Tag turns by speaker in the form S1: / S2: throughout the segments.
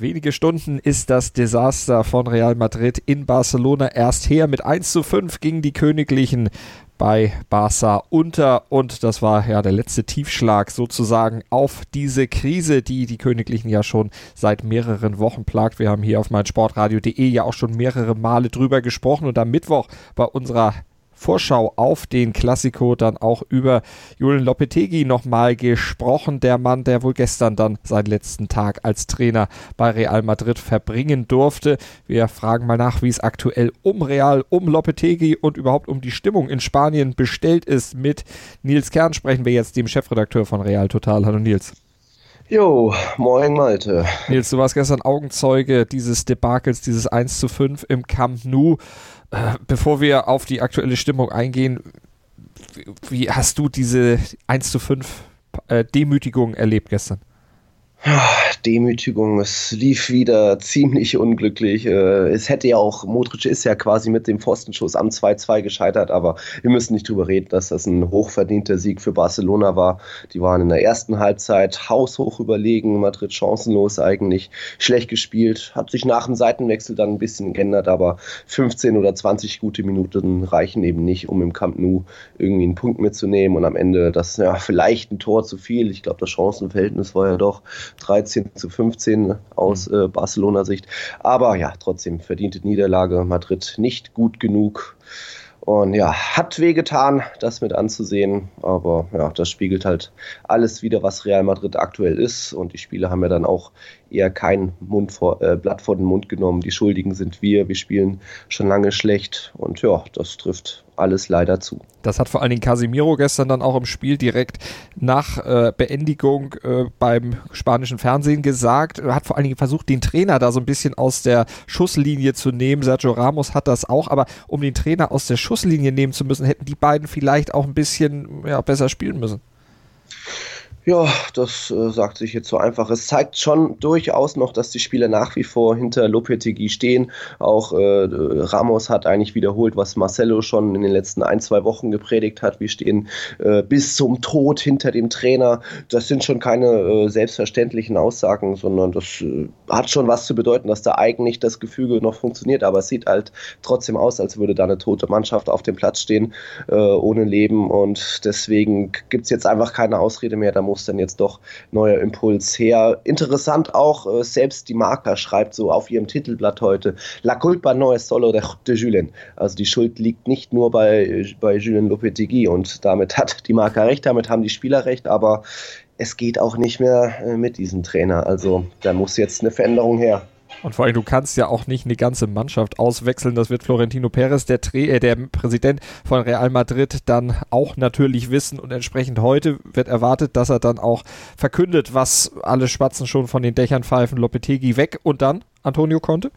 S1: Wenige Stunden ist das Desaster von Real Madrid in Barcelona erst her. Mit 1 zu 5 gingen die Königlichen bei Barca unter und das war ja der letzte Tiefschlag sozusagen auf diese Krise, die die Königlichen ja schon seit mehreren Wochen plagt. Wir haben hier auf meinsportradio.de ja auch schon mehrere Male drüber gesprochen und am Mittwoch bei unserer Vorschau auf den Klassiko dann auch über Julian Lopetegui nochmal gesprochen. Der Mann, der wohl gestern dann seinen letzten Tag als Trainer bei Real Madrid verbringen durfte. Wir fragen mal nach, wie es aktuell um Real, um Lopetegui und überhaupt um die Stimmung in Spanien bestellt ist. Mit Nils Kern sprechen wir jetzt, dem Chefredakteur von Real Total. Hallo Nils.
S2: Jo, moin Malte.
S1: Nils, du warst gestern Augenzeuge dieses Debakels, dieses 1 zu 5 im Camp Nou. Äh, bevor wir auf die aktuelle Stimmung eingehen, wie hast du diese 1 zu 5 äh, Demütigung erlebt gestern?
S2: Demütigung, es lief wieder ziemlich unglücklich. Äh, es hätte ja auch, Modric ist ja quasi mit dem Pfostenschuss am 2-2 gescheitert, aber wir müssen nicht drüber reden, dass das ein hochverdienter Sieg für Barcelona war. Die waren in der ersten Halbzeit haushoch überlegen, Madrid chancenlos eigentlich, schlecht gespielt, hat sich nach dem Seitenwechsel dann ein bisschen geändert, aber 15 oder 20 gute Minuten reichen eben nicht, um im Camp Nou irgendwie einen Punkt mitzunehmen und am Ende das, ja, vielleicht ein Tor zu viel. Ich glaube, das Chancenverhältnis war ja doch 13 zu 15 aus mhm. äh, Barcelona-Sicht. Aber ja, trotzdem verdiente Niederlage. Madrid nicht gut genug. Und ja, hat wehgetan, das mit anzusehen. Aber ja, das spiegelt halt alles wieder, was Real Madrid aktuell ist. Und die Spieler haben ja dann auch eher kein Mund vor, äh, Blatt vor den Mund genommen. Die Schuldigen sind wir. Wir spielen schon lange schlecht. Und ja, das trifft alles leider zu.
S1: Das hat vor allen Dingen Casimiro gestern dann auch im Spiel direkt nach äh, Beendigung äh, beim spanischen Fernsehen gesagt. Er hat vor allen Dingen versucht, den Trainer da so ein bisschen aus der Schusslinie zu nehmen. Sergio Ramos hat das auch, aber um den Trainer aus der Schusslinie nehmen zu müssen, hätten die beiden vielleicht auch ein bisschen ja, besser spielen müssen.
S2: Ja, das äh, sagt sich jetzt so einfach. Es zeigt schon durchaus noch, dass die Spieler nach wie vor hinter Lopetegui stehen. Auch äh, Ramos hat eigentlich wiederholt, was Marcelo schon in den letzten ein, zwei Wochen gepredigt hat. Wir stehen äh, bis zum Tod hinter dem Trainer. Das sind schon keine äh, selbstverständlichen Aussagen, sondern das äh, hat schon was zu bedeuten, dass da eigentlich das Gefüge noch funktioniert. Aber es sieht halt trotzdem aus, als würde da eine tote Mannschaft auf dem Platz stehen, äh, ohne Leben. Und deswegen gibt es jetzt einfach keine Ausrede mehr. Da muss muss dann jetzt doch neuer Impuls her. Interessant auch, äh, selbst die Marker schreibt so auf ihrem Titelblatt heute, La culpa no es solo de, de Julien. Also die Schuld liegt nicht nur bei, bei Julien Lopetegui und damit hat die Marker recht, damit haben die Spieler recht, aber es geht auch nicht mehr äh, mit diesem Trainer. Also da muss jetzt eine Veränderung her.
S1: Und vor allem, du kannst ja auch nicht eine ganze Mannschaft auswechseln. Das wird Florentino Perez, der, äh, der Präsident von Real Madrid, dann auch natürlich wissen. Und entsprechend heute wird erwartet, dass er dann auch verkündet, was alle Spatzen schon von den Dächern pfeifen. Lopetegi weg und dann Antonio Conte?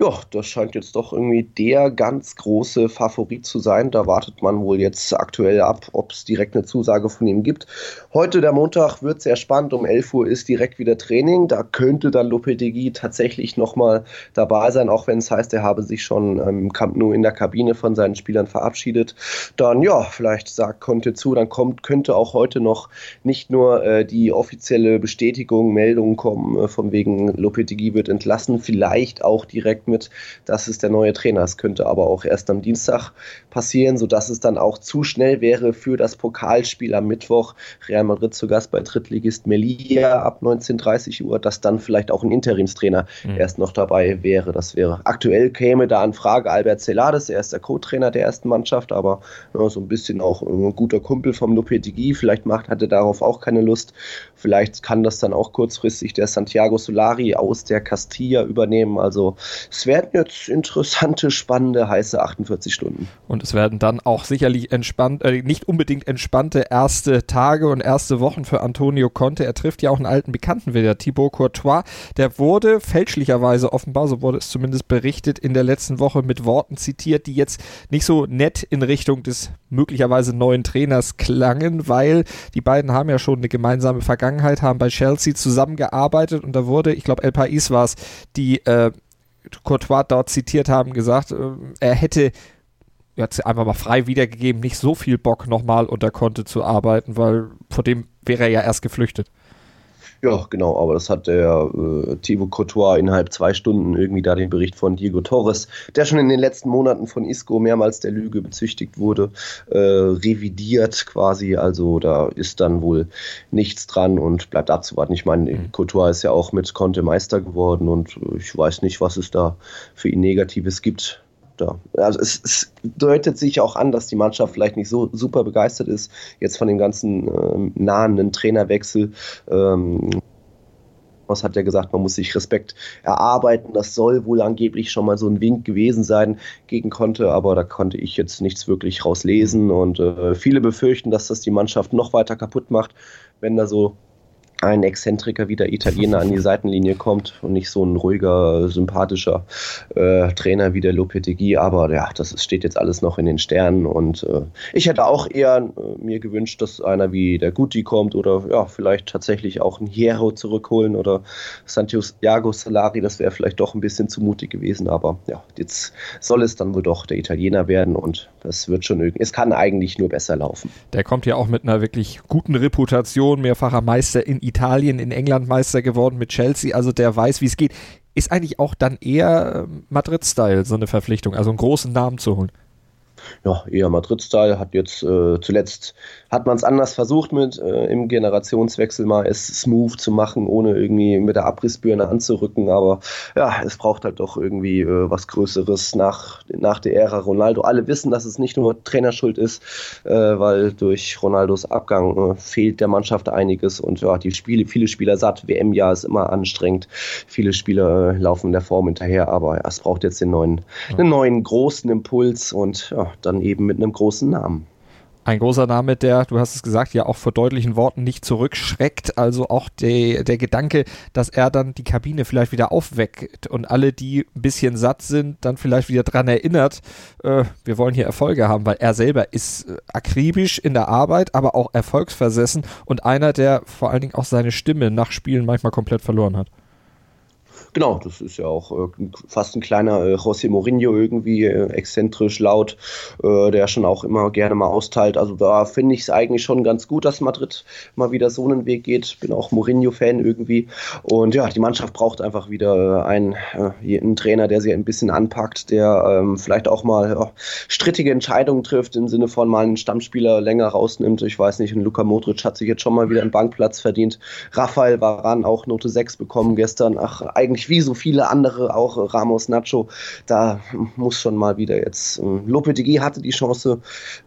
S2: Ja, das scheint jetzt doch irgendwie der ganz große Favorit zu sein. Da wartet man wohl jetzt aktuell ab, ob es direkt eine Zusage von ihm gibt. Heute, der Montag, wird sehr spannend. Um 11 Uhr ist direkt wieder Training. Da könnte dann Lopetegui tatsächlich nochmal dabei sein, auch wenn es heißt, er habe sich schon im ähm, Camp Nou in der Kabine von seinen Spielern verabschiedet. Dann, ja, vielleicht sagt Conte zu, dann kommt, könnte auch heute noch nicht nur äh, die offizielle Bestätigung, Meldung kommen, äh, von wegen Lopetegui wird entlassen, vielleicht auch direkt mit, das ist der neue Trainer. Es könnte aber auch erst am Dienstag passieren, sodass es dann auch zu schnell wäre für das Pokalspiel am Mittwoch. Real Madrid zu Gast bei Drittligist Melilla ab 19.30 Uhr, dass dann vielleicht auch ein Interimstrainer mhm. erst noch dabei wäre. Das wäre aktuell käme da an Frage Albert Celades, er ist der Co-Trainer der ersten Mannschaft, aber ja, so ein bisschen auch ein guter Kumpel vom Lopetegui. Vielleicht macht, hatte darauf auch keine Lust. Vielleicht kann das dann auch kurzfristig der Santiago Solari aus der Castilla übernehmen. Also es werden jetzt interessante, spannende, heiße 48 Stunden.
S1: Und es werden dann auch sicherlich entspannt, äh, nicht unbedingt entspannte erste Tage und erste Wochen für Antonio Conte. Er trifft ja auch einen alten Bekannten wieder, Thibaut Courtois. Der wurde fälschlicherweise offenbar, so wurde es zumindest berichtet, in der letzten Woche mit Worten zitiert, die jetzt nicht so nett in Richtung des möglicherweise neuen Trainers klangen, weil die beiden haben ja schon eine gemeinsame Vergangenheit, haben bei Chelsea zusammengearbeitet und da wurde, ich glaube, El Pais war es, die äh, Courtois dort zitiert haben, gesagt, äh, er hätte jetzt einfach mal frei wiedergegeben, nicht so viel Bock nochmal unter Konte zu arbeiten, weil vor dem wäre er ja erst geflüchtet.
S2: Ja, genau, aber das hat der äh, Thibaut Courtois innerhalb zwei Stunden irgendwie da den Bericht von Diego Torres, der schon in den letzten Monaten von Isco mehrmals der Lüge bezüchtigt wurde, äh, revidiert quasi. Also da ist dann wohl nichts dran und bleibt abzuwarten. Ich meine, mhm. Courtois ist ja auch mit Conte Meister geworden und ich weiß nicht, was es da für ihn Negatives gibt da. Also es, es, deutet sich auch an, dass die Mannschaft vielleicht nicht so super begeistert ist jetzt von dem ganzen ähm, nahenden Trainerwechsel. Ähm, was hat er gesagt, man muss sich Respekt erarbeiten. Das soll wohl angeblich schon mal so ein Wink gewesen sein gegen Conte, aber da konnte ich jetzt nichts wirklich rauslesen. Und äh, viele befürchten, dass das die Mannschaft noch weiter kaputt macht, wenn da so ein Exzentriker wie der Italiener an die Seitenlinie kommt und nicht so ein ruhiger, sympathischer äh, Trainer wie der Lopetegui. Aber ja, das steht jetzt alles noch in den Sternen und äh, ich hätte auch eher äh, mir gewünscht, dass einer wie der Guti kommt oder ja, vielleicht tatsächlich auch ein Hierro zurückholen oder Santiago Salari. Das wäre vielleicht doch ein bisschen zu mutig gewesen. Aber ja, jetzt soll es dann wohl doch der Italiener werden und das wird schon irgendwie. Es kann eigentlich nur besser laufen.
S1: Der kommt ja auch mit einer wirklich guten Reputation, mehrfacher Meister in Italien, in England Meister geworden mit Chelsea, also der weiß, wie es geht. Ist eigentlich auch dann eher ähm, Madrid-Style so eine Verpflichtung, also einen großen Namen zu holen?
S2: Ja, eher Madrid-Style, hat jetzt äh, zuletzt, hat man es anders versucht mit äh, im Generationswechsel mal es smooth zu machen, ohne irgendwie mit der Abrissbirne anzurücken, aber ja, es braucht halt doch irgendwie äh, was Größeres nach, nach der Ära Ronaldo. Alle wissen, dass es nicht nur Trainerschuld ist, äh, weil durch Ronaldos Abgang äh, fehlt der Mannschaft einiges. Und ja, die Spiele, viele Spieler satt, WM-Jahr ist immer anstrengend, viele Spieler äh, laufen der Form hinterher, aber ja, es braucht jetzt den neuen, einen neuen großen Impuls. Und ja, dann eben mit einem großen Namen.
S1: Ein großer Name, der, du hast es gesagt, ja auch vor deutlichen Worten nicht zurückschreckt. Also auch de, der Gedanke, dass er dann die Kabine vielleicht wieder aufweckt und alle, die ein bisschen satt sind, dann vielleicht wieder dran erinnert, äh, wir wollen hier Erfolge haben, weil er selber ist äh, akribisch in der Arbeit, aber auch erfolgsversessen und einer, der vor allen Dingen auch seine Stimme nach Spielen manchmal komplett verloren hat.
S2: Genau, das ist ja auch äh, fast ein kleiner äh, José Mourinho irgendwie, äh, exzentrisch, laut, äh, der schon auch immer gerne mal austeilt. Also da finde ich es eigentlich schon ganz gut, dass Madrid mal wieder so einen Weg geht. Bin auch Mourinho-Fan irgendwie. Und ja, die Mannschaft braucht einfach wieder äh, einen, äh, einen Trainer, der sie ein bisschen anpackt, der ähm, vielleicht auch mal strittige Entscheidungen trifft, im Sinne von mal einen Stammspieler länger rausnimmt. Ich weiß nicht, ein Luka Modric hat sich jetzt schon mal wieder einen Bankplatz verdient. Raphael Varan auch Note 6 bekommen gestern. Ach, eigentlich wie so viele andere, auch Ramos, Nacho, da muss schon mal wieder jetzt. Äh, Lopetegui hatte die Chance,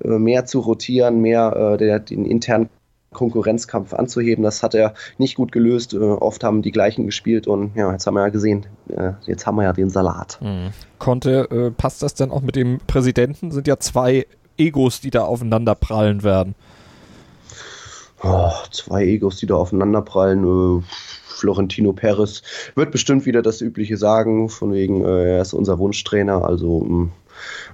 S2: äh, mehr zu rotieren, mehr äh, den internen Konkurrenzkampf anzuheben. Das hat er nicht gut gelöst. Oft haben die gleichen gespielt und ja, jetzt haben wir ja gesehen, jetzt haben wir ja den Salat.
S1: Mhm. Konnte, äh, passt das denn auch mit dem Präsidenten? Sind ja zwei Egos, die da aufeinander prallen werden.
S2: Oh, zwei Egos, die da aufeinander prallen. Äh, Florentino Perez wird bestimmt wieder das Übliche sagen, von wegen, äh, er ist unser Wunschtrainer. Also mh, hm,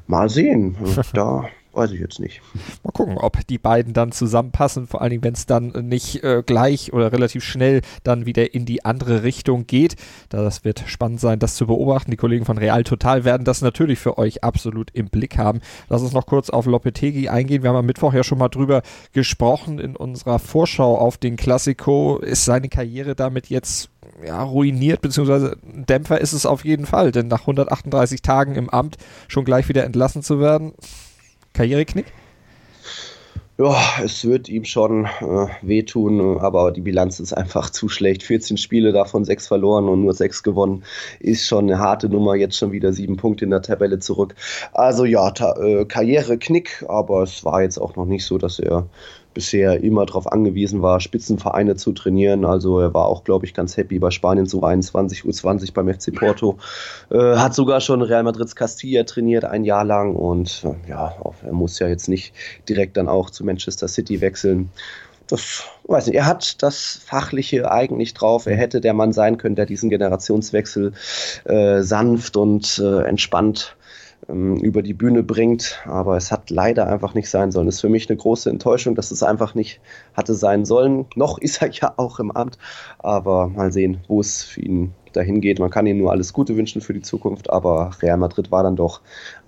S2: mal sehen. da Weiß ich jetzt nicht.
S1: Mal gucken, ob die beiden dann zusammenpassen, vor allen Dingen, wenn es dann nicht äh, gleich oder relativ schnell dann wieder in die andere Richtung geht. Das wird spannend sein, das zu beobachten. Die Kollegen von Real Total werden das natürlich für euch absolut im Blick haben. Lass uns noch kurz auf Lopetegi eingehen. Wir haben am Mittwoch ja schon mal drüber gesprochen in unserer Vorschau auf den Classico. Ist seine Karriere damit jetzt ja, ruiniert, beziehungsweise ein Dämpfer ist es auf jeden Fall, denn nach 138 Tagen im Amt schon gleich wieder entlassen zu werden, Karriereknick?
S2: Ja, es wird ihm schon äh, wehtun, aber die Bilanz ist einfach zu schlecht. 14 Spiele, davon sechs verloren und nur sechs gewonnen. Ist schon eine harte Nummer, jetzt schon wieder sieben Punkte in der Tabelle zurück. Also ja, äh, Karriereknick, aber es war jetzt auch noch nicht so, dass er bisher immer darauf angewiesen war, Spitzenvereine zu trainieren. Also er war auch, glaube ich, ganz happy bei Spanien zu 21 U20 beim FC Porto. Äh, hat sogar schon Real Madrids Castilla trainiert ein Jahr lang und äh, ja, er muss ja jetzt nicht direkt dann auch zu Manchester City wechseln das weiß nicht, er hat das Fachliche eigentlich drauf. Er hätte der Mann sein können, der diesen Generationswechsel äh, sanft und äh, entspannt über die Bühne bringt. Aber es hat leider einfach nicht sein sollen. Das ist für mich eine große Enttäuschung, dass es einfach nicht hatte sein sollen. Noch ist er ja auch im Amt, aber mal sehen, wo es für ihn dahin geht. Man kann ihm nur alles Gute wünschen für die Zukunft, aber Real Madrid war dann doch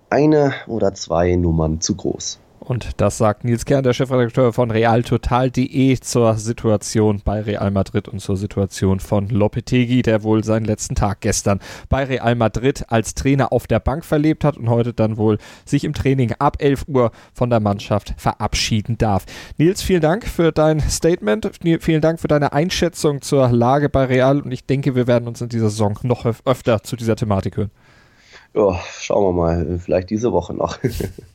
S2: eine oder zwei Nummern zu groß.
S1: Und das sagt Nils Kern, der Chefredakteur von realtotal.de zur Situation bei Real Madrid und zur Situation von Lopetegi, der wohl seinen letzten Tag gestern bei Real Madrid als Trainer auf der Bank verlebt hat und heute dann wohl sich im Training ab 11 Uhr von der Mannschaft verabschieden darf. Nils, vielen Dank für dein Statement. Vielen Dank für deine Einschätzung zur Lage bei Real und ich denke, wir werden uns in dieser Saison noch öfter zu dieser Thematik hören.
S2: Ja, schauen wir mal. Vielleicht diese Woche noch.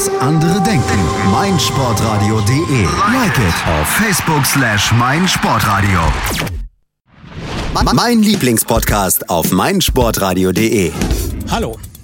S3: Was andere denken. meinsportradio.de. Like it auf Facebook slash meinsportradio. Mein Lieblingspodcast auf meinsportradio.de.
S4: Hallo.